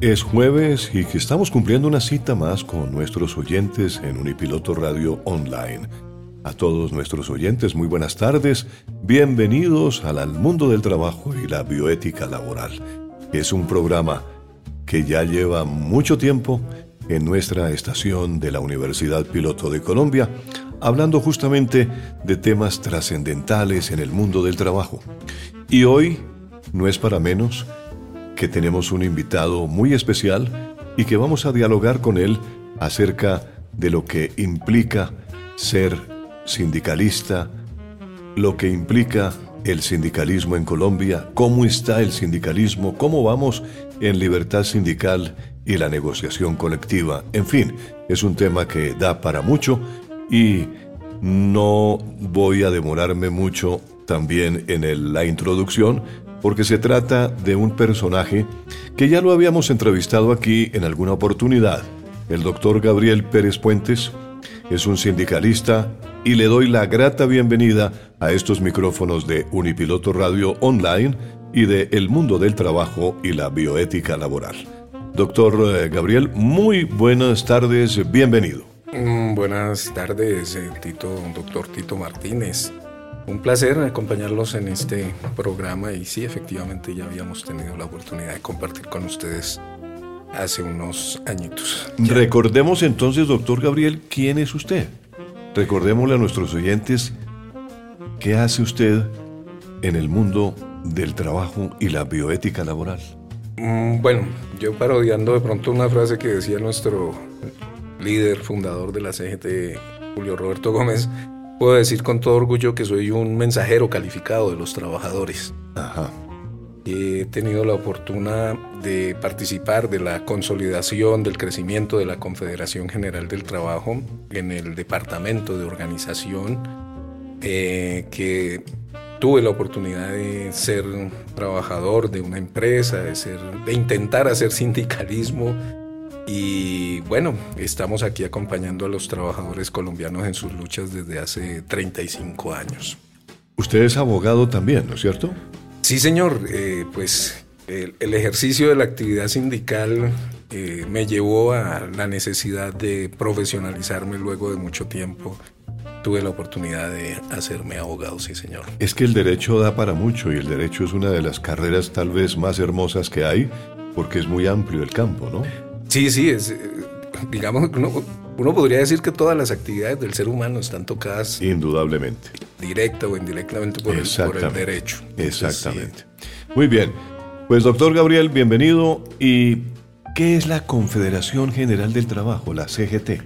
Es jueves y estamos cumpliendo una cita más con nuestros oyentes en Unipiloto Radio Online. A todos nuestros oyentes, muy buenas tardes. Bienvenidos al mundo del trabajo y la bioética laboral. Es un programa que ya lleva mucho tiempo en nuestra estación de la Universidad Piloto de Colombia, hablando justamente de temas trascendentales en el mundo del trabajo. Y hoy no es para menos que tenemos un invitado muy especial y que vamos a dialogar con él acerca de lo que implica ser sindicalista, lo que implica el sindicalismo en Colombia, cómo está el sindicalismo, cómo vamos en libertad sindical y la negociación colectiva. En fin, es un tema que da para mucho y no voy a demorarme mucho también en la introducción, porque se trata de un personaje que ya lo habíamos entrevistado aquí en alguna oportunidad. El doctor Gabriel Pérez Puentes es un sindicalista y le doy la grata bienvenida a estos micrófonos de Unipiloto Radio Online y de El Mundo del Trabajo y la Bioética Laboral. Doctor eh, Gabriel, muy buenas tardes, bienvenido. Mm, buenas tardes, eh, Tito, doctor Tito Martínez. Un placer acompañarlos en este programa y sí, efectivamente ya habíamos tenido la oportunidad de compartir con ustedes hace unos añitos. Recordemos entonces, doctor Gabriel, quién es usted. Recordémosle a nuestros oyentes qué hace usted en el mundo del trabajo y la bioética laboral. Mm, bueno, yo parodiando de pronto una frase que decía nuestro líder, fundador de la CGT, Julio Roberto Gómez, Puedo decir con todo orgullo que soy un mensajero calificado de los trabajadores. Ajá. He tenido la oportunidad de participar de la consolidación del crecimiento de la Confederación General del Trabajo en el departamento de organización, eh, que tuve la oportunidad de ser trabajador de una empresa, de, ser, de intentar hacer sindicalismo y bueno, estamos aquí acompañando a los trabajadores colombianos en sus luchas desde hace 35 años. Usted es abogado también, ¿no es cierto? Sí, señor. Eh, pues el, ejercicio de la actividad sindical eh, me llevó a la necesidad de profesionalizarme luego de mucho tiempo. Tuve la oportunidad de hacerme abogado, sí, señor. Es que el derecho da para mucho y el derecho es una de las carreras tal vez más hermosas que hay porque es muy amplio el campo, ¿no? Sí, sí, es, eh, digamos, uno, uno podría decir que todas las actividades del ser humano están tocadas. Indudablemente. Directa o indirectamente por, el, derecho. Exactamente. Muy bien. Pues doctor Gabriel, bienvenido. ¿Y qué es la Confederación General del Trabajo, la CGT?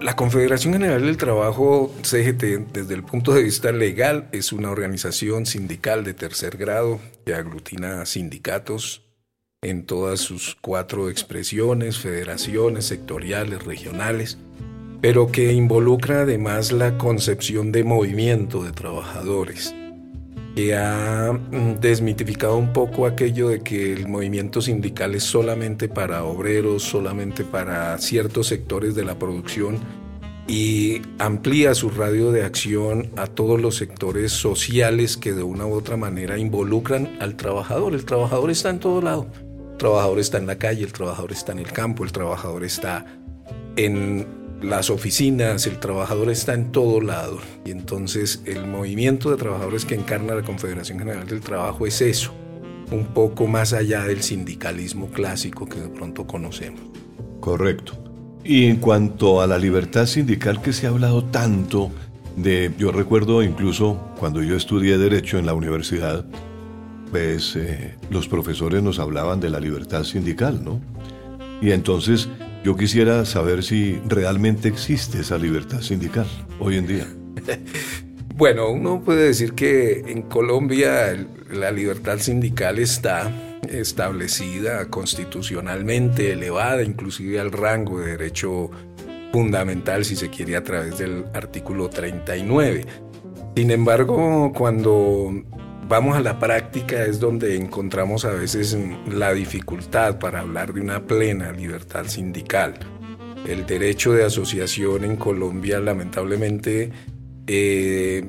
La Confederación General del Trabajo, CGT, desde el punto de vista legal, es una organización sindical de tercer grado que aglutina sindicatos, en todas sus cuatro expresiones, federaciones, sectoriales, regionales, pero que involucra además la concepción de movimiento de trabajadores. que ha mm, desmitificado un poco aquello de que el movimiento sindical es solamente para obreros, solamente para ciertos sectores de la producción y amplía su radio de acción a todos los sectores sociales que de una u otra manera involucran al trabajador. El trabajador está en todo lado. El trabajador está en la calle, el trabajador está en el campo, el trabajador está en las oficinas, el trabajador está en todo lado. Y entonces el movimiento de trabajadores que encarna la Confederación General del Trabajo es eso, un poco más allá del sindicalismo clásico que de pronto conocemos. Correcto. Y en cuanto a la libertad sindical que se ha hablado tanto de, yo recuerdo incluso cuando yo estudié derecho en la universidad, eh, los profesores nos hablaban de la libertad sindical, ¿no? Y entonces yo quisiera saber si realmente existe esa libertad sindical hoy en día. Bueno, uno puede decir que en Colombia la libertad sindical está establecida constitucionalmente, elevada inclusive al rango de derecho fundamental, si se quiere, a través del artículo 39. Sin embargo, cuando vamos a la práctica es donde encontramos a veces la dificultad para hablar de una plena libertad sindical. El derecho de asociación en Colombia lamentablemente eh,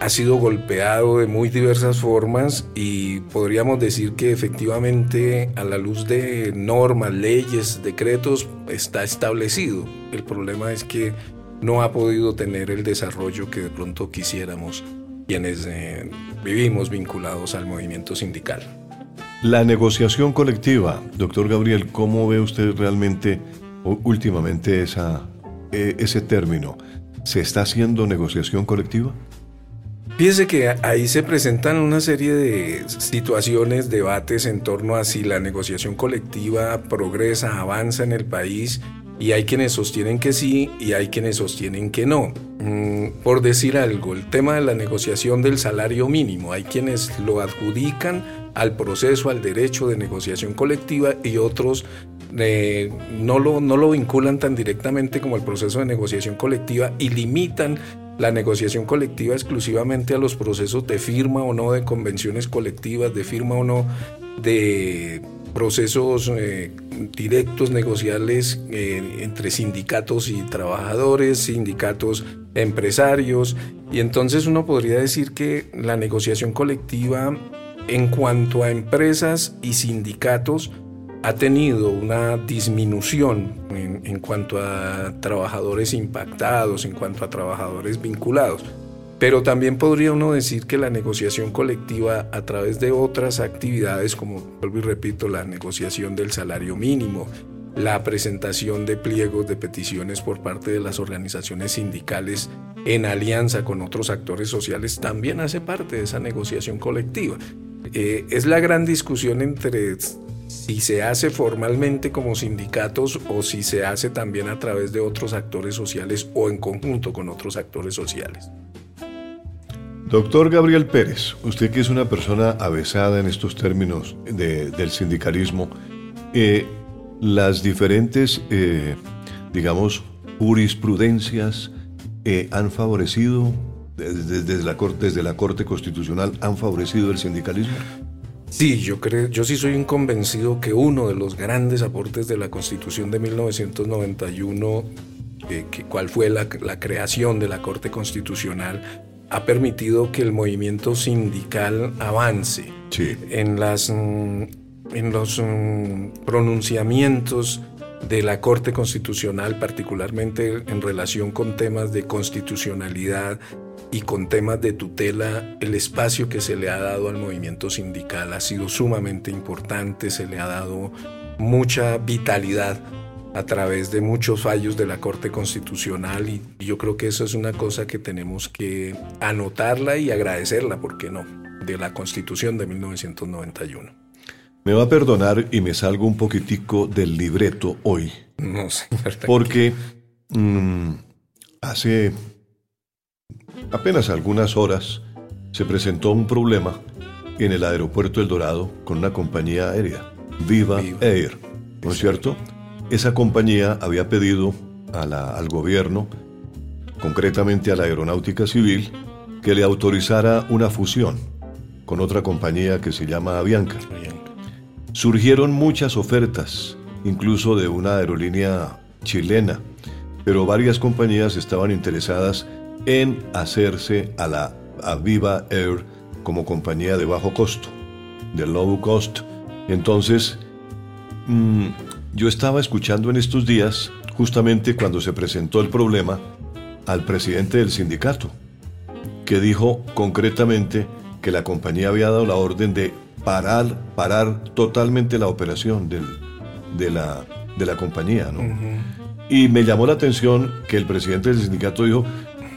ha sido golpeado de muy diversas formas y podríamos decir que efectivamente a la luz de normas, leyes, decretos está establecido. El problema es que no ha podido tener el desarrollo que de pronto quisiéramos quienes eh, vivimos vinculados al movimiento sindical. La negociación colectiva, doctor Gabriel, ¿cómo ve usted realmente últimamente esa, e, ese término? ¿Se está haciendo negociación colectiva? Fíjese que ahí se presentan una serie de situaciones, debates en torno a si la negociación colectiva progresa, avanza en el país y hay quienes sostienen que sí y hay quienes sostienen que no. Mm, por decir algo, el tema de la negociación del salario mínimo, hay quienes lo adjudican al proceso, al derecho de negociación colectiva y otros eh, no, lo, no lo vinculan tan directamente como el proceso de negociación colectiva y limitan la negociación colectiva exclusivamente a los procesos de firma o no de convenciones colectivas, de firma o no de procesos eh, directos negociales eh, entre sindicatos y trabajadores, sindicatos empresarios, y entonces uno podría decir que la negociación colectiva en cuanto a empresas y sindicatos ha tenido una disminución en, en cuanto a trabajadores impactados, en cuanto a trabajadores vinculados. Pero también podría uno decir que la negociación colectiva a través de otras actividades, como vuelvo y repito, la negociación del salario mínimo, la presentación de pliegos de peticiones por parte de las organizaciones sindicales en alianza con otros actores sociales, también hace parte de esa negociación colectiva. Eh, es la gran discusión entre si se hace formalmente como sindicatos o si se hace también a través de otros actores sociales o en conjunto con otros actores sociales. Doctor Gabriel Pérez, usted que es una persona avesada en estos términos del sindicalismo, eh, las diferentes, eh, digamos, jurisprudencias eh, han favorecido, desde, la corte, Constitucional, han favorecido el sindicalismo. Sí, yo creo, yo sí soy un convencido que uno de los grandes aportes de la Constitución de 1991, que, cuál fue la creación de la Corte Constitucional, ha permitido que el movimiento sindical avance en, las, mm, en los mm, pronunciamientos de la Corte Constitucional, particularmente en relación con temas de constitucionalidad y con temas de tutela, el espacio que se le ha dado al movimiento sindical ha sido sumamente importante, se le ha dado mucha vitalidad a través de muchos fallos de la Corte Constitucional y, yo creo que eso es una cosa que tenemos que anotarla y agradecerla, ¿por qué no?, de la Constitución de 1991. Me va a perdonar y me salgo un poquitico del libreto hoy. No, sé. Porque mm, hace apenas algunas horas se presentó un problema en el aeropuerto El Dorado con una compañía aérea, Viva, Air, ¿no es cierto? Esa compañía había pedido al gobierno, concretamente a la Aeronáutica Civil, que le autorizara una fusión con otra compañía que se llama Avianca. Surgieron muchas ofertas, incluso de una aerolínea chilena, pero varias compañías estaban interesadas en hacerse a la Aviva Air como compañía de bajo costo, de low cost. Entonces, mm, yo estaba escuchando en estos días, justamente cuando se presentó el problema, al presidente del sindicato, que dijo concretamente que la compañía había dado la orden de parar, parar totalmente la operación del, de, la, de la compañía. ¿no? Y me llamó la atención que el presidente del sindicato dijo,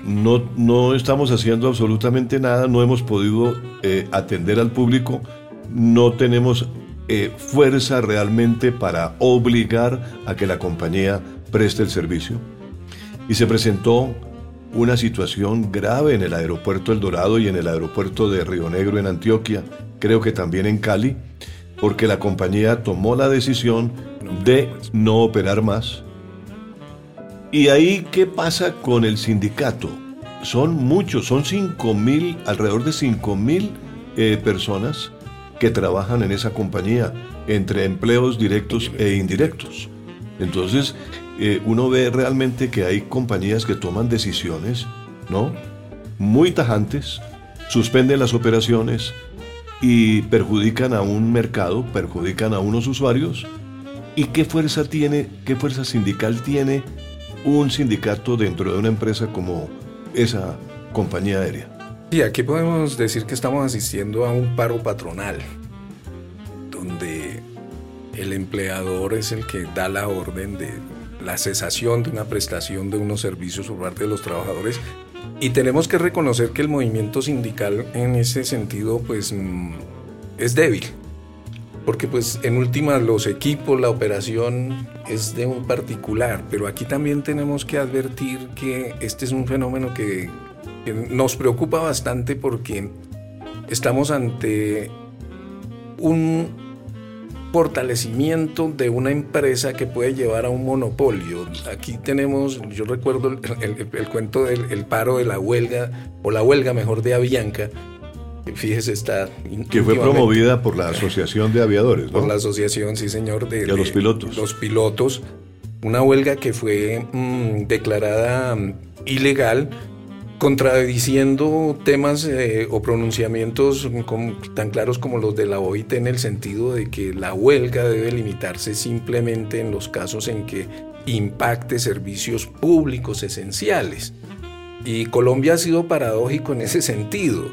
no, no estamos haciendo absolutamente nada, no hemos podido eh, atender al público, no tenemos eh, fuerza realmente para obligar a que la compañía preste el servicio. Y se presentó una situación grave en el aeropuerto El Dorado y en el aeropuerto de Río Negro en Antioquia, creo que también en Cali, porque la compañía tomó la decisión de no operar más. ¿Y ahí qué pasa con el sindicato? Son muchos, son 5 mil, alrededor de 5 mil eh, personas que trabajan en esa compañía, entre empleos directos e indirectos. Entonces, eh, uno ve realmente que hay compañías que toman decisiones, ¿no? Muy tajantes, suspenden las operaciones y perjudican a un mercado, perjudican a unos usuarios. ¿Y qué fuerza tiene, qué fuerza sindical tiene un sindicato dentro de una empresa como esa compañía aérea? Y aquí podemos decir que estamos asistiendo a un paro patronal, donde el empleador es el que da la orden de la cesación de una prestación de unos servicios por parte de los trabajadores. Y tenemos que reconocer que el movimiento sindical en ese sentido pues mm, es débil porque pues en última los equipos, la operación es de un particular, pero aquí también tenemos que advertir que este es un fenómeno que nos preocupa bastante porque estamos ante un fortalecimiento de una empresa que puede llevar a un monopolio. Aquí tenemos, yo recuerdo el, cuento del paro de la huelga, o la huelga mejor de Avianca, fíjese, está... Que fue promovida por la Asociación de Aviadores, ¿no? Por la Asociación, sí señor, de, los pilotos. Los pilotos. Una huelga que fue mm, declarada mm, ilegal contradiciendo temas eh, o pronunciamientos tan claros como los de la OIT en el sentido de que la huelga debe limitarse simplemente en los casos en que impacte servicios públicos esenciales. Y Colombia ha sido paradójico en ese sentido.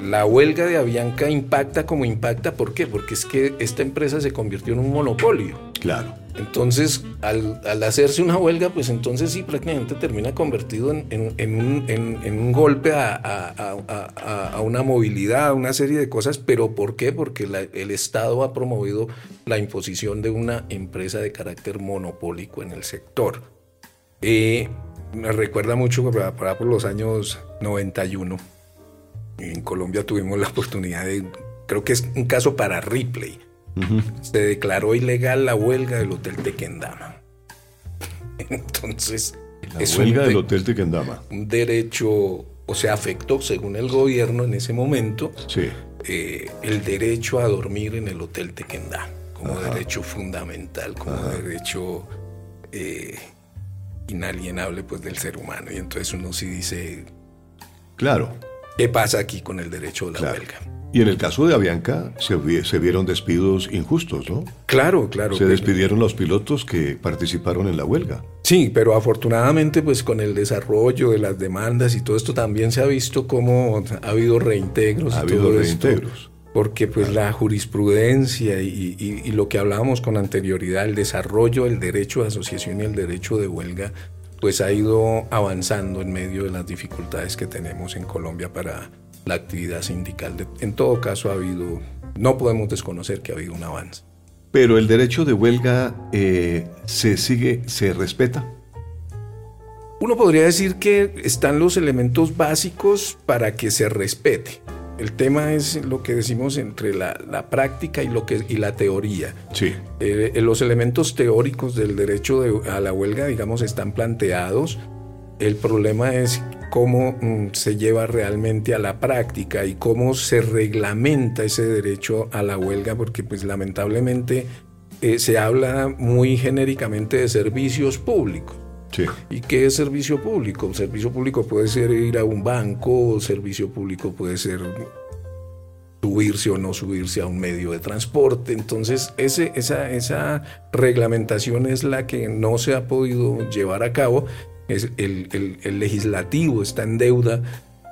La huelga de Avianca impacta como impacta, ¿por qué? Porque es que esta empresa se convirtió en un monopolio. Claro. Entonces, al, hacerse una huelga, pues entonces sí prácticamente termina convertido en, un, golpe a, una movilidad, a una serie de cosas. ¿Pero por qué? Porque el Estado ha promovido la imposición de una empresa de carácter monopólico en el sector. Eh, me recuerda mucho para, por los años 91. En Colombia tuvimos la oportunidad de, creo que es un caso para Ripley se declaró ilegal la huelga del Hotel Tequendama. Entonces, la huelga del Hotel Tequendama. Un derecho, o sea, afectó, según el gobierno en ese momento, eh, el derecho a dormir en el Hotel Tequendama como derecho fundamental, como derecho eh, inalienable pues, del ser humano. Y entonces uno sí dice... Claro. ¿Qué pasa aquí con el derecho de la huelga? Y en el caso de Avianca se, se, vieron despidos injustos, ¿no? Claro, claro. Se despidieron los pilotos que participaron en la huelga. Sí, pero afortunadamente pues con el desarrollo de las demandas y todo esto también se ha visto cómo ha habido reintegros. Ha habido reintegros. porque pues la jurisprudencia y, y, lo que hablábamos con anterioridad, el desarrollo del derecho de asociación y el derecho de huelga, pues ha ido avanzando en medio de las dificultades que tenemos en Colombia para la actividad sindical. En todo caso ha habido, no podemos desconocer que ha habido un avance. Pero el derecho de huelga eh, se sigue, se respeta. Uno podría decir que están los elementos básicos para que se respete. El tema es lo que decimos entre la, práctica y, lo que, y la teoría. Sí. Eh, los elementos teóricos del derecho a la huelga, digamos, están planteados. El problema es cómo mm, se lleva realmente a la práctica y cómo se reglamenta ese derecho a la huelga, porque pues lamentablemente eh, se habla muy genéricamente de servicios públicos. ¿Y qué es servicio público? Servicio público puede ser ir a un banco, servicio público puede ser subirse o no subirse a un medio de transporte. Entonces, esa, reglamentación es la que no se ha podido llevar a cabo. El, legislativo está en deuda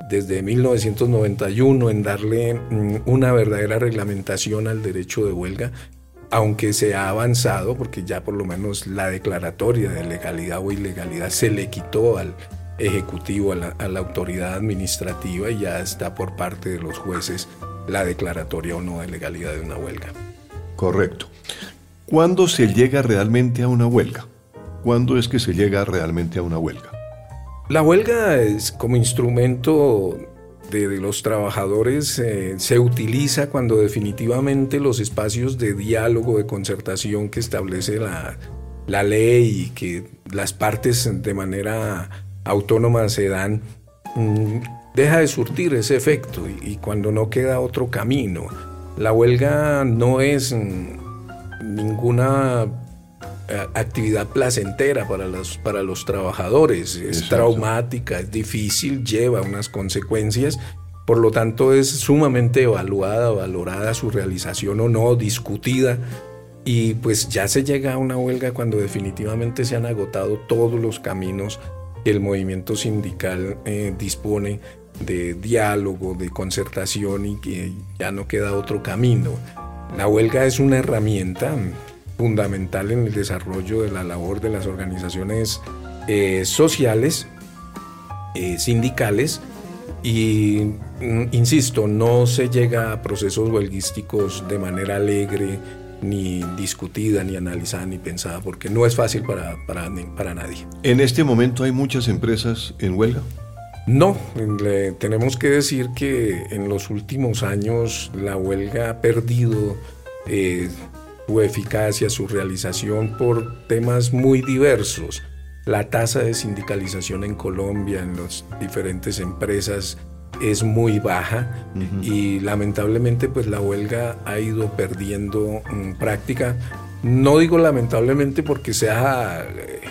desde 1991 en darle mm, una verdadera reglamentación al derecho de huelga, aunque se ha avanzado, porque ya por lo menos la declaratoria de legalidad o ilegalidad se le quitó al Ejecutivo, a la, a la autoridad administrativa y ya está por parte de los jueces la declaratoria o no de legalidad de una huelga. Correcto. ¿Cuándo se llega realmente a una huelga? ¿Cuándo es que se llega realmente a una huelga? La huelga es como instrumento de, los trabajadores eh, se utiliza cuando definitivamente los espacios de diálogo, de concertación que establece la, la ley y que las partes de manera autónoma se dan, mm, deja de surtir ese efecto y, cuando no queda otro camino. La huelga no es mm, ninguna actividad placentera para los, para los trabajadores, es traumática, es difícil, lleva unas consecuencias, por lo tanto es sumamente evaluada, valorada su realización o no, discutida. Y pues ya se llega a una huelga cuando definitivamente se han agotado todos los caminos que el movimiento sindical eh, dispone de diálogo, de concertación y que ya no queda otro camino. La huelga es una herramienta fundamental en el desarrollo de la labor de las organizaciones eh, sociales, eh, sindicales, y mm, insisto, no se llega a procesos huelguísticos de manera alegre, ni discutida, ni analizada, ni pensada, porque no es fácil para, para, para nadie. ¿En este momento hay muchas empresas en huelga? No, tenemos que decir que en los últimos años la huelga ha perdido eh, su eficacia, su realización por temas muy diversos. La tasa de sindicalización en Colombia, en las diferentes empresas, es muy baja y lamentablemente pues la huelga ha ido perdiendo mm, práctica. No digo lamentablemente porque sea eh,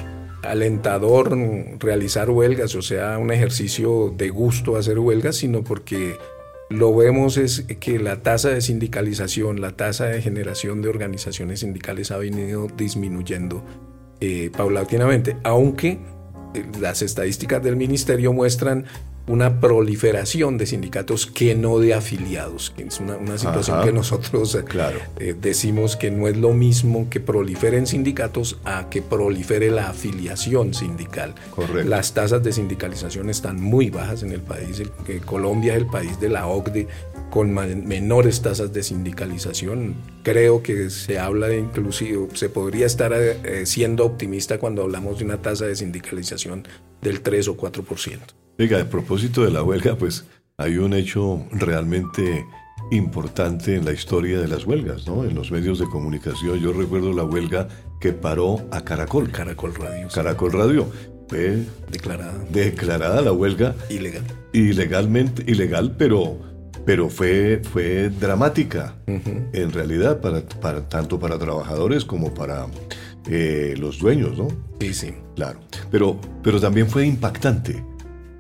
alentador realizar huelgas, o sea, un ejercicio de gusto hacer huelgas, sino porque lo vemos es que la tasa de sindicalización, la tasa de generación de organizaciones sindicales ha venido disminuyendo eh, paulatinamente, aunque eh, las estadísticas del ministerio muestran una proliferación de sindicatos que no de afiliados, que es una, situación que nosotros eh, claro. Eh, decimos que no es lo mismo que proliferen sindicatos a que prolifere la afiliación sindical. Correcto. Las tasas de sindicalización están muy bajas en el país. Colombia es el país de la OCDE con menores tasas de sindicalización. Creo que se habla de inclusive, se podría estar eh, siendo optimista cuando hablamos de una tasa de sindicalización del 3 o 4%. Oiga, a propósito de la huelga, pues hay un hecho realmente importante en la historia de las huelgas, ¿no? En los medios de comunicación. Yo recuerdo la huelga que paró a Caracol. Caracol Radio. Caracol Radio. Fue declarada. Declarada la huelga. Ilegal. Ilegalmente, ilegal, pero, pero fue, fue dramática, en realidad, para, para, tanto para trabajadores como para eh, los dueños, ¿no? Sí, sí. Claro. Pero, pero también fue impactante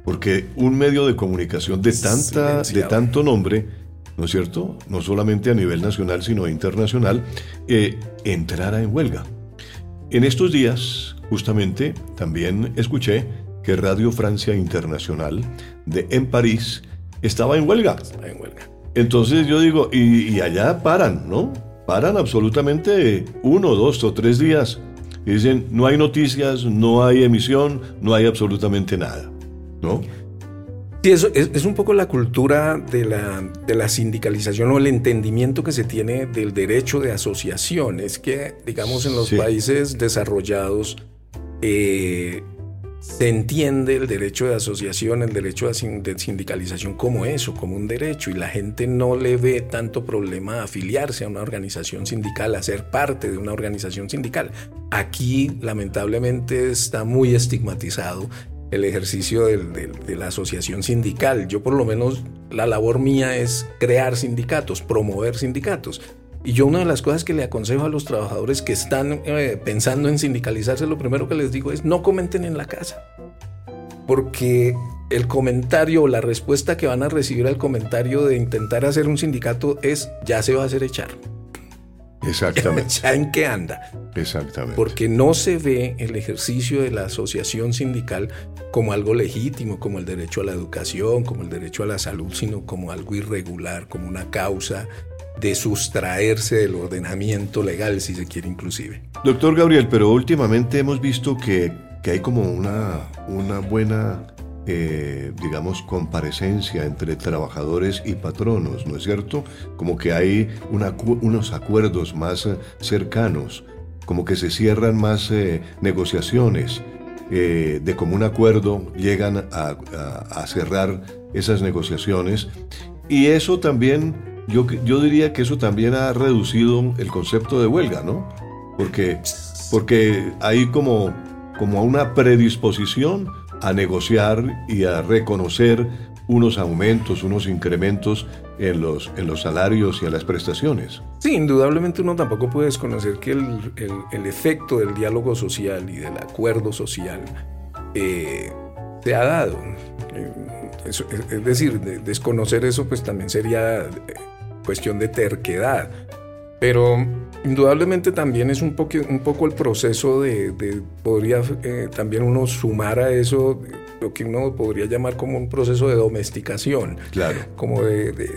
porque un medio de comunicación de, tanta, de tanto nombre, ¿no es cierto? No solamente a nivel nacional, sino internacional, eh, entrara en huelga. En estos días, justamente, también escuché que Radio Francia Internacional de en París estaba en huelga. en huelga. Entonces yo digo, y, y, allá paran, ¿no? Paran absolutamente uno, dos o tres días. Y dicen, no hay noticias, no hay emisión, no hay absolutamente nada. ¿No? Sí, eso es, un poco la cultura de la, de la, sindicalización o el entendimiento que se tiene del derecho de asociación. Es que, digamos, en los países desarrollados eh, se entiende el derecho de asociación, el derecho de sindicalización como eso, como un derecho, y la gente no le ve tanto problema a afiliarse a una organización sindical, a ser parte de una organización sindical. Aquí, lamentablemente, está muy estigmatizado el ejercicio de la asociación sindical. Yo por lo menos la labor mía es crear sindicatos, promover sindicatos. Y yo una de las cosas que le aconsejo a los trabajadores que están eh, pensando en sindicalizarse, lo primero que les digo es no comenten en la casa. Porque el comentario o la respuesta que van a recibir al comentario de intentar hacer un sindicato es ya se va a hacer echar. Exactamente. ¿Ya en qué anda? Exactamente. Porque no se ve el ejercicio de la asociación sindical como algo legítimo, como el derecho a la educación, como el derecho a la salud, sino como algo irregular, como una causa de sustraerse del ordenamiento legal, si se quiere inclusive. Doctor Gabriel, pero últimamente hemos visto que, que hay como una, una buena eh, digamos, comparecencia entre trabajadores y patronos, ¿no es cierto? Como que hay unos acuerdos más eh, cercanos, como que se cierran más eh, negociaciones. de común acuerdo llegan a, cerrar esas negociaciones y eso también, yo, yo diría que eso también ha reducido el concepto de huelga, ¿no? Porque, porque hay como, como una predisposición a negociar y a reconocer unos aumentos, unos incrementos en los, en los salarios y en las prestaciones. Sí, indudablemente uno tampoco puede desconocer que el, el, efecto del diálogo social y del acuerdo social eh, se ha dado. Eh, es, decir, desconocer eso pues también sería eh, cuestión de terquedad. Pero Indudablemente también es un, poco, un poco el proceso de, podría eh, también uno sumar a eso lo que uno podría llamar como un proceso de domesticación. Claro. Como de,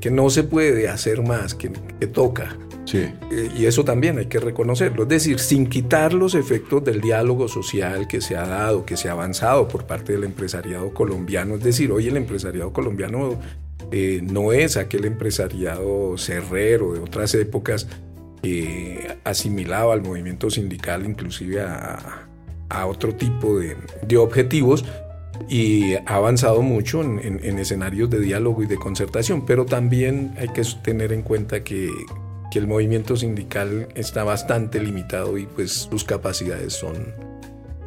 que no se puede hacer más, que, toca. Sí. Eh, y eso también hay que reconocerlo. Es decir, sin quitar los efectos del diálogo social que se ha dado, que se ha avanzado por parte del empresariado colombiano. Es decir, hoy el empresariado colombiano eh, no es aquel empresariado cerrero de otras épocas eh, asimilaba al movimiento sindical inclusive a, otro tipo de, objetivos y ha avanzado mucho en, escenarios de diálogo y de concertación, pero también hay que tener en cuenta que, que, el movimiento sindical está bastante limitado y pues sus capacidades son,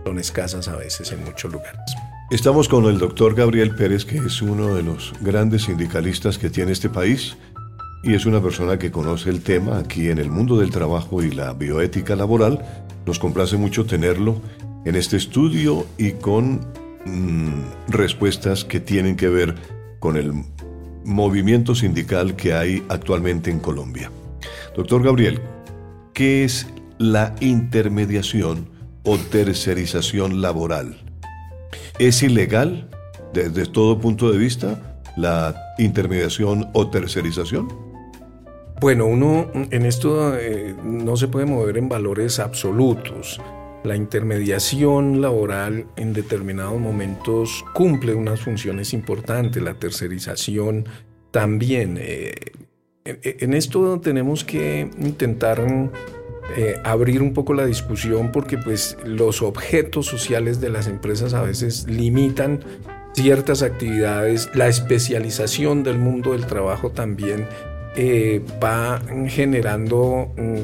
son escasas a veces en muchos lugares. Estamos con el doctor Gabriel Pérez, que es uno de los grandes sindicalistas que tiene este país y es una persona que conoce el tema aquí en el mundo del trabajo y la bioética laboral. Nos complace mucho tenerlo en este estudio y con mm, respuestas que tienen que ver con el movimiento sindical que hay actualmente en Colombia. Doctor Gabriel, ¿qué es la intermediación o tercerización laboral? ¿Es ilegal desde todo punto de vista la intermediación o tercerización? Bueno, uno en esto eh, no se puede mover en valores absolutos. La intermediación laboral en determinados momentos cumple unas funciones importantes, la tercerización también. Eh, en, esto tenemos que intentar eh, abrir un poco la discusión porque pues los objetos sociales de las empresas a veces limitan ciertas actividades, la especialización del mundo del trabajo también eh, va generando mm,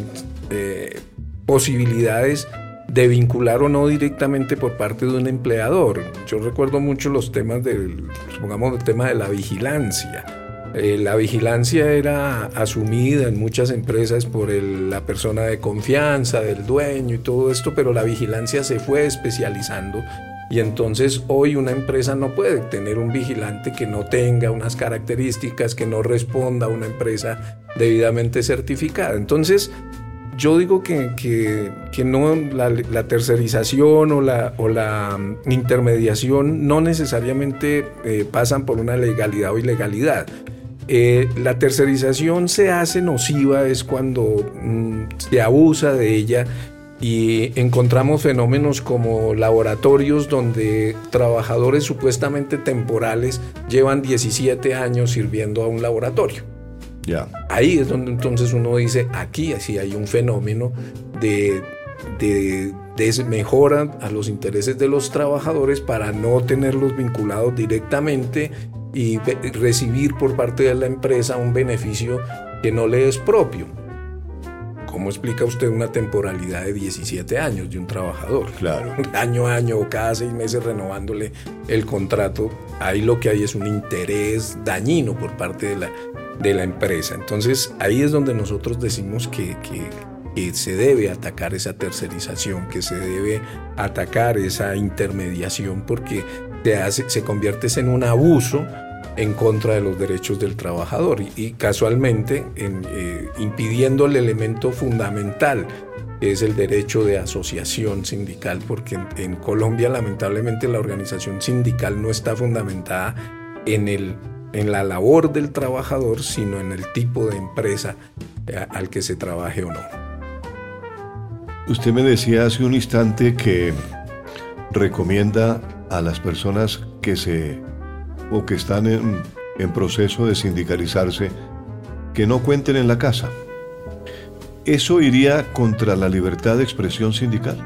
eh, posibilidades de vincular o no directamente por parte de un empleador. Yo recuerdo mucho los temas del, supongamos, el tema de la vigilancia. Eh, la vigilancia era asumida en muchas empresas por la persona de confianza, del dueño y todo esto, pero la vigilancia se fue especializando y entonces hoy una empresa no puede tener un vigilante que no tenga unas características, que no responda a una empresa debidamente certificada. Entonces, yo digo que, que, no la, tercerización o la, o la mm, intermediación no necesariamente eh, pasan por una legalidad o ilegalidad. Eh, la tercerización se hace nociva es cuando mm, se abusa de ella y encontramos fenómenos como laboratorios donde trabajadores supuestamente temporales llevan 17 años sirviendo a un laboratorio. Ya. Ahí es donde entonces uno dice, aquí así hay un fenómeno de, de desmejora a los intereses de los trabajadores para no tenerlos vinculados directamente y recibir por parte de la empresa un beneficio que no le es propio ¿cómo explica usted una temporalidad de 17 años de un trabajador? Claro. Año a año o cada seis meses renovándole el contrato. Ahí lo que hay es un interés dañino por parte de la, de la empresa. Entonces ahí es donde nosotros decimos que, que, se debe atacar esa tercerización, que se debe atacar esa intermediación porque te hace, se convierte en un abuso en contra de los derechos del trabajador y, casualmente en, eh, impidiendo el elemento fundamental que es el derecho de asociación sindical, porque en, Colombia lamentablemente la organización sindical no está fundamentada en, el, en la labor del trabajador, sino en el tipo de empresa eh, al que se trabaje o no. Usted me decía hace un instante que recomienda a las personas que se o que están en, proceso de sindicalizarse que no cuenten en la casa. ¿Eso iría contra la libertad de expresión sindical?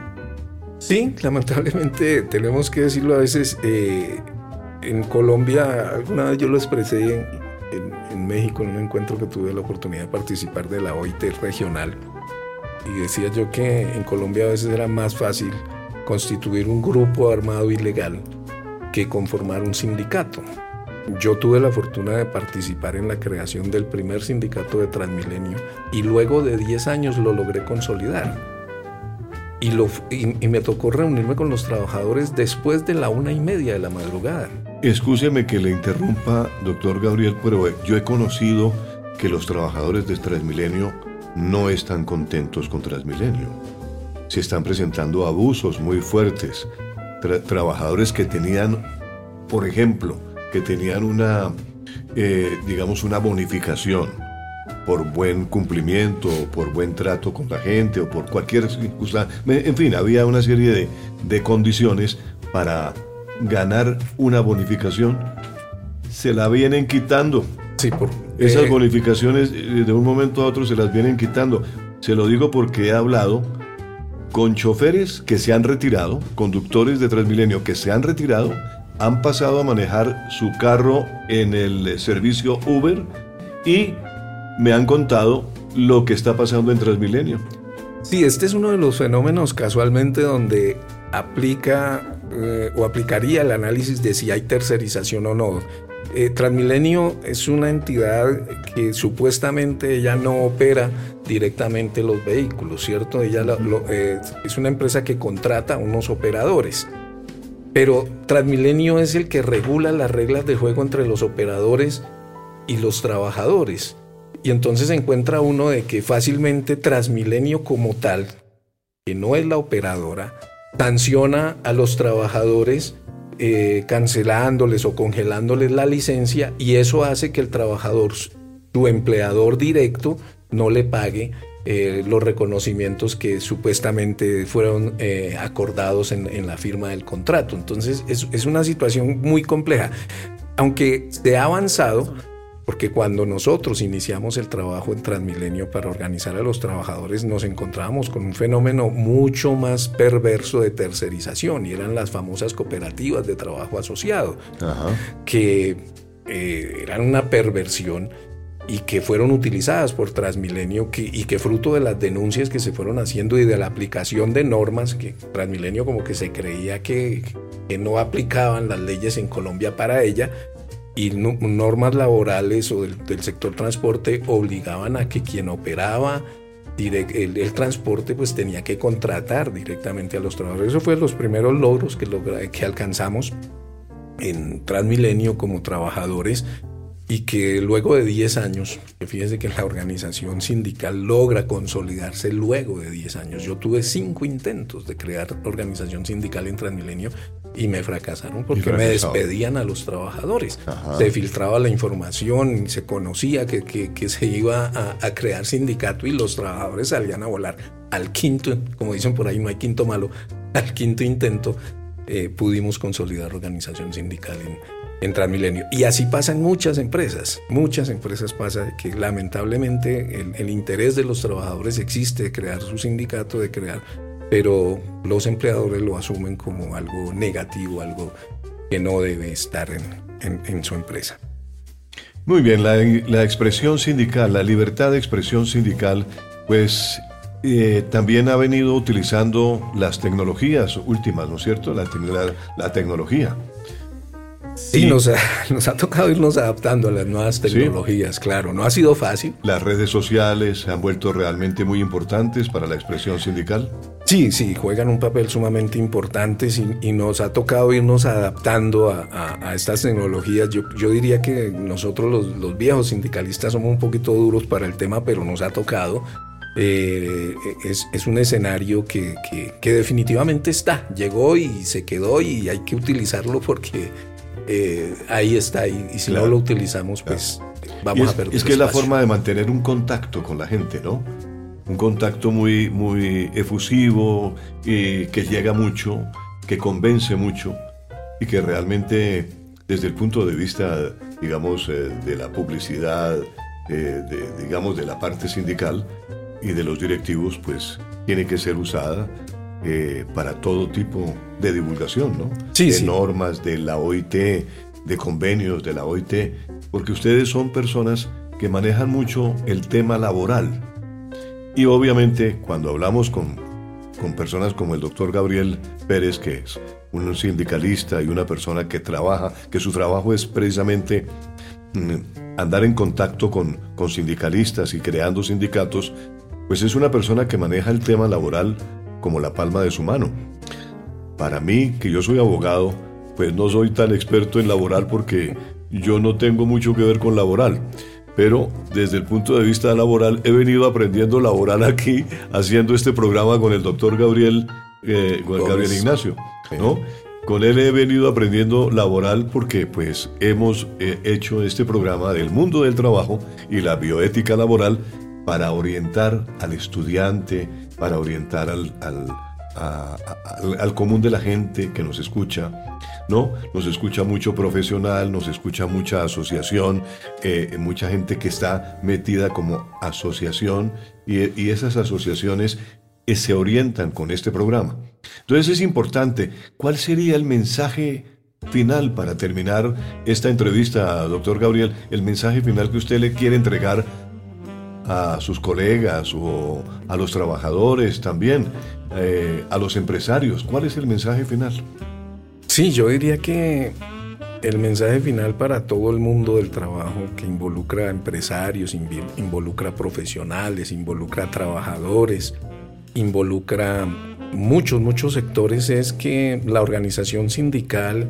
Sí, lamentablemente tenemos que decirlo a veces. Eh, en Colombia, alguna vez yo lo expresé en, en, México en un encuentro que tuve la oportunidad de participar de la OIT regional. Y decía yo que en Colombia a veces era más fácil constituir un grupo armado ilegal que conformar un sindicato. Yo tuve la fortuna de participar en la creación del primer sindicato de Transmilenio y luego de 10 años lo logré consolidar. Y, me tocó reunirme con los trabajadores después de la una y media de la madrugada. Escúcheme que le interrumpa, doctor Gabriel, pero yo he conocido que los trabajadores de Transmilenio no están contentos con Transmilenio. Se están presentando abusos muy fuertes trabajadores que tenían, por ejemplo, que tenían una, eh, digamos, una bonificación por buen cumplimiento, por buen trato con la gente o por cualquier circunstancia. En fin, había una serie de, de condiciones para ganar una bonificación. Se la vienen quitando. Sí, por, Esas eh, bonificaciones eh, de un momento a otro se las vienen quitando. Se lo digo porque he hablado con choferes que se han retirado, conductores de Transmilenio que se han retirado, han pasado a manejar su carro en el servicio Uber y me han contado lo que está pasando en Transmilenio. Sí, este es uno de los fenómenos casualmente donde aplica eh, o aplicaría el análisis de si hay tercerización o no. Eh, Transmilenio es una entidad que supuestamente ya no opera directamente los vehículos, ¿cierto? Ella eh, es una empresa que contrata unos operadores. Pero Transmilenio es el que regula las reglas de juego entre los operadores y los trabajadores. Y entonces se encuentra uno de que fácilmente Transmilenio como tal, que no es la operadora, sanciona a los trabajadores eh, cancelándoles o congelándoles la licencia y eso hace que el trabajador, su empleador directo, no le pague eh, los reconocimientos que supuestamente fueron eh, acordados en, la firma del contrato. Entonces es, es una situación muy compleja. Aunque se ha avanzado, porque cuando nosotros iniciamos el trabajo en Transmilenio para organizar a los trabajadores, nos encontrábamos con un fenómeno mucho más perverso de tercerización y eran las famosas cooperativas de trabajo asociado, que eh, eran una perversión y que fueron utilizadas por Transmilenio y que fruto de las denuncias que se fueron haciendo y de la aplicación de normas, que Transmilenio como que se creía que, que no aplicaban las leyes en Colombia para ella, y normas laborales o del, sector transporte obligaban a que quien operaba el, transporte pues tenía que contratar directamente a los trabajadores. Eso fue los primeros logros que, que alcanzamos en Transmilenio como trabajadores y que luego de 10 años, fíjense que la organización sindical logra consolidarse luego de 10 años. Yo tuve cinco intentos de crear organización sindical en Transmilenio y me fracasaron porque me despedían a los trabajadores. Se filtraba la información, se conocía que, que, se iba a, crear sindicato y los trabajadores salían a volar. Al quinto, como dicen por ahí, no hay quinto malo, al quinto intento eh, pudimos consolidar organización sindical en, en Transmilenio. Y así pasa en muchas empresas. Muchas empresas pasa que lamentablemente el, interés de los trabajadores existe de crear su sindicato, de crear pero los empleadores lo asumen como algo negativo, algo que no debe estar en, su empresa. Muy bien, la, expresión sindical, la libertad de expresión sindical, pues eh, también ha venido utilizando las tecnologías últimas, ¿no es cierto? La tecnología. Sí, nos ha, nos ha, tocado irnos adaptando a las nuevas tecnologías, claro. No ha sido fácil. ¿Las redes sociales se han vuelto realmente muy importantes para la expresión sindical? Sí, sí, juegan un papel sumamente importante y, nos ha tocado irnos adaptando a, estas tecnologías. Yo, yo, diría que nosotros los, los, viejos sindicalistas somos un poquito duros para el tema, pero nos ha tocado. Eh, es, es, un escenario que, que, que definitivamente está, llegó y se quedó y hay que utilizarlo porque eh, ahí está. Y, si no lo utilizamos, pues vamos a perder. Es que es la forma de mantener un contacto con la gente, ¿no? Un contacto muy, muy efusivo, y que llega mucho, que convence mucho y que realmente desde el punto de vista, digamos, eh, de la publicidad, de, digamos, de la parte sindical y de los directivos, pues tiene que ser usada eh, para todo tipo de divulgación, ¿no? Sí, de normas de la OIT, de convenios de la OIT, porque ustedes son personas que manejan mucho el tema laboral. Y obviamente cuando hablamos con, con personas como el doctor Gabriel Pérez, que es un sindicalista y una persona que trabaja, que su trabajo es precisamente mm, andar en contacto con, con sindicalistas y creando sindicatos, pues es una persona que maneja el tema laboral como la palma de su mano. Para mí, que yo soy abogado, pues no soy tan experto en laboral porque yo no tengo mucho que ver con laboral. Pero desde el punto de vista laboral he venido aprendiendo laboral aquí, haciendo este programa con el doctor Gabriel, eh, Gabriel Ignacio, ¿no? Con él he venido aprendiendo laboral porque pues hemos eh, hecho este programa del mundo del trabajo y la bioética laboral para orientar al estudiante, para orientar al, al, común de la gente que nos escucha, ¿no? Nos escucha mucho profesional, nos escucha mucha asociación, eh, mucha gente que está metida como asociación y, esas asociaciones eh, se orientan con este programa. Entonces es importante, ¿cuál sería el mensaje final para terminar esta entrevista, doctor Gabriel? El mensaje final que usted le quiere entregar a sus colegas o a los trabajadores también, eh, a los empresarios? ¿Cuál es el mensaje final? Sí, yo diría que el mensaje final para todo el mundo del trabajo que involucra empresarios, involucra profesionales, involucra trabajadores, involucra muchos, muchos sectores es que la organización sindical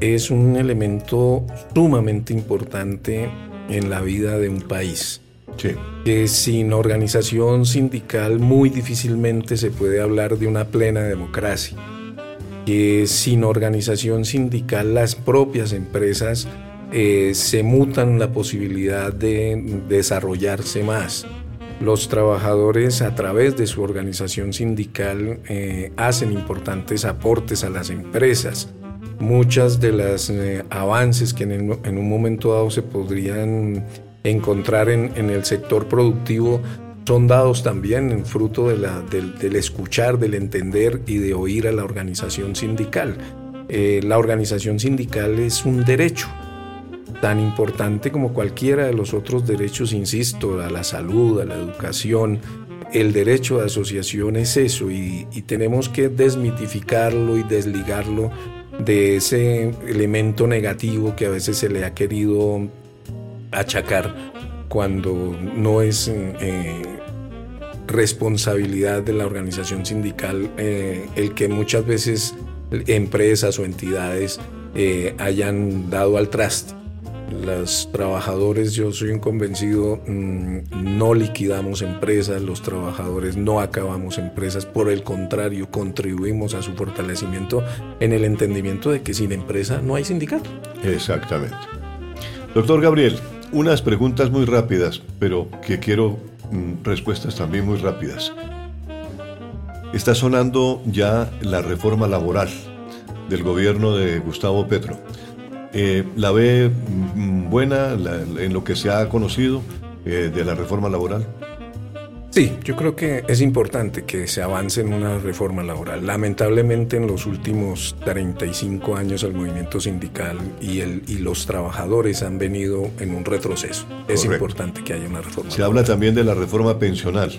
es un elemento sumamente importante en la vida de un país. Que sin organización sindical muy difícilmente se puede hablar de una plena democracia. Que sin organización sindical las propias empresas eh, se mutan la posibilidad de desarrollarse más. Los trabajadores a través de su organización sindical eh, hacen importantes aportes a las empresas. Muchas de las eh, avances que en, en, un momento dado se podrían encontrar en, el sector productivo son dados también en fruto de la, del, escuchar, del entender y de oír a la organización sindical. Eh, la organización sindical es un derecho tan importante como cualquiera de los otros derechos, insisto, a la salud, a la educación. El derecho de asociación es eso y, y tenemos que desmitificarlo y desligarlo de ese elemento negativo que a veces se le ha querido achacar cuando no es eh, responsabilidad de la organización sindical eh, el que muchas veces empresas o entidades eh, hayan dado al traste. Los trabajadores, yo soy un convencido, mm, no liquidamos empresas, los trabajadores no acabamos empresas, por el contrario, contribuimos a su fortalecimiento en el entendimiento de que sin empresa no hay sindicato. Exactamente. Doctor Gabriel, unas preguntas muy rápidas, pero que quiero mm, respuestas también muy rápidas. Está sonando ya la reforma laboral del gobierno de Gustavo Petro. Eh, ¿La ve mm, buena en lo que se ha conocido eh, de la reforma laboral? Sí, yo creo que es importante que se avance en una reforma laboral. Lamentablemente en los últimos 35 años el movimiento sindical y, el, y los trabajadores han venido en un retroceso. Es importante que haya una reforma. Se habla también de la reforma pensional.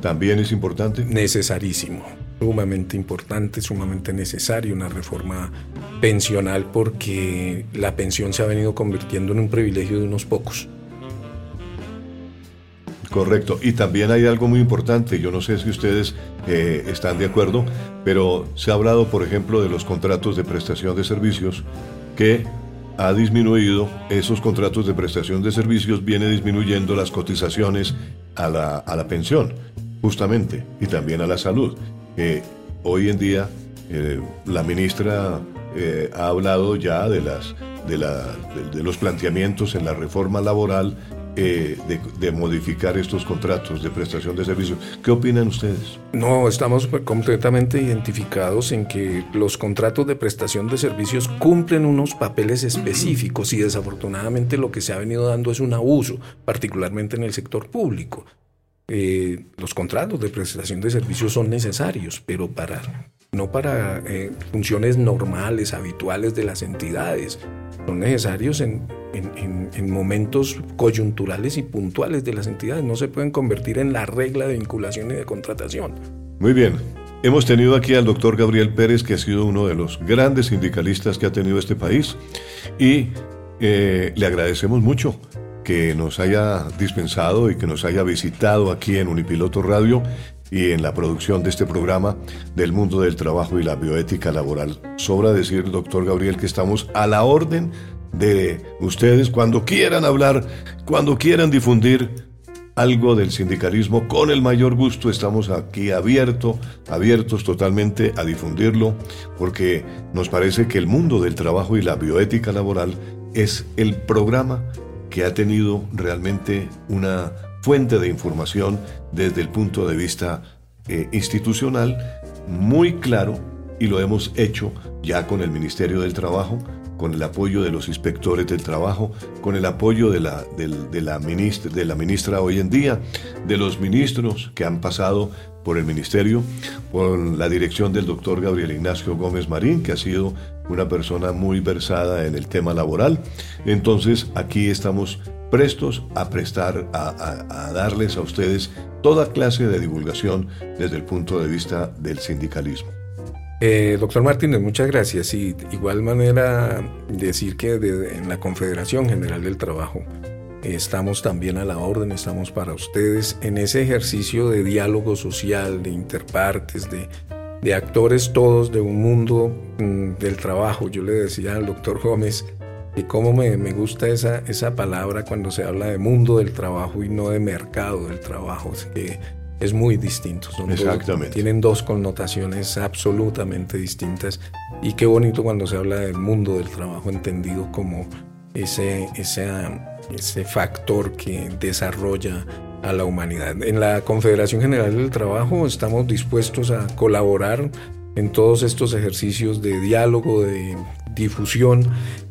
¿También es importante? Necesarísimo, sumamente importante, sumamente necesario una reforma pensional porque la pensión se ha venido convirtiendo en un privilegio de unos pocos. Correcto. Y también hay algo muy importante, yo no sé si ustedes eh, están de acuerdo, pero se ha hablado, por ejemplo, de los contratos de prestación de servicios que ha disminuido, esos contratos de prestación de servicios viene disminuyendo las cotizaciones a la, a la pensión, justamente, y también a la salud. hoy en día eh, la ministra eh, ha hablado ya de, las, de, la, de los planteamientos en la reforma laboral eh, de, modificar estos contratos de prestación de servicios. ¿Qué opinan ustedes? No, estamos completamente identificados en que los contratos de prestación de servicios cumplen unos papeles específicos y desafortunadamente lo que se ha venido dando es un abuso, particularmente en el sector público. Eh, los contratos de prestación de servicios son necesarios, pero para no para eh, funciones normales, habituales de las entidades. Son necesarios en, en, momentos coyunturales y puntuales de las entidades. No se pueden convertir en la regla de vinculación y de contratación. Muy bien. Hemos tenido aquí al doctor Gabriel Pérez, que ha sido uno de los grandes sindicalistas que ha tenido este país, y eh, le agradecemos mucho que nos haya dispensado y que nos haya visitado aquí en Unipiloto Radio y en la producción de este programa del mundo del trabajo y la bioética laboral. Sobra decir, doctor Gabriel, que estamos a la orden de ustedes cuando quieran hablar, cuando quieran difundir algo del sindicalismo, con el mayor gusto estamos aquí abiertos, abiertos totalmente a difundirlo, porque nos parece que el mundo del trabajo y la bioética laboral es el programa que ha tenido realmente una fuente de información desde el punto de vista eh, institucional muy claro y lo hemos hecho ya con el Ministerio del Trabajo, con el apoyo de los inspectores del trabajo, con el apoyo de la, de, la, ministra, de la ministra hoy en día, de los ministros que han pasado por el ministerio, con la dirección del doctor Gabriel Ignacio Gómez Marín, que ha sido una persona muy versada en el tema laboral. Entonces aquí estamos prestos a prestar, a, darles a ustedes toda clase de divulgación desde el punto de vista del sindicalismo. Eh, doctor Martínez, muchas gracias. Y de igual manera decir que en la Confederación General del Trabajo estamos también a la orden, estamos para ustedes en ese ejercicio de diálogo social, de interpartes, de, de actores todos de un mundo mm, del trabajo. Yo le decía al doctor Gómez, y cómo me, gusta esa, esa palabra cuando se habla de mundo del trabajo y no de mercado del trabajo, es que es muy distinto. Exactamente. tienen dos connotaciones absolutamente distintas y qué bonito cuando se habla del mundo del trabajo entendido como ese, ese, ese factor que desarrolla a la humanidad. En la Confederación General del Trabajo estamos dispuestos a colaborar en todos estos ejercicios de diálogo, de difusión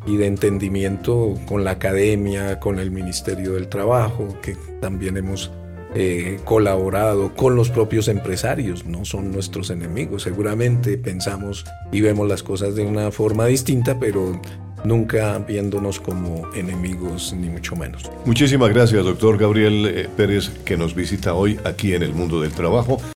y de entendimiento con la academia, con el Ministerio del Trabajo, que también hemos eh, colaborado con los propios empresarios, no son nuestros enemigos. Seguramente pensamos y vemos las cosas de una forma distinta, pero nunca viéndonos como enemigos, ni mucho menos. Muchísimas gracias, doctor Gabriel eh, Pérez, que nos visita hoy aquí en el mundo del trabajo.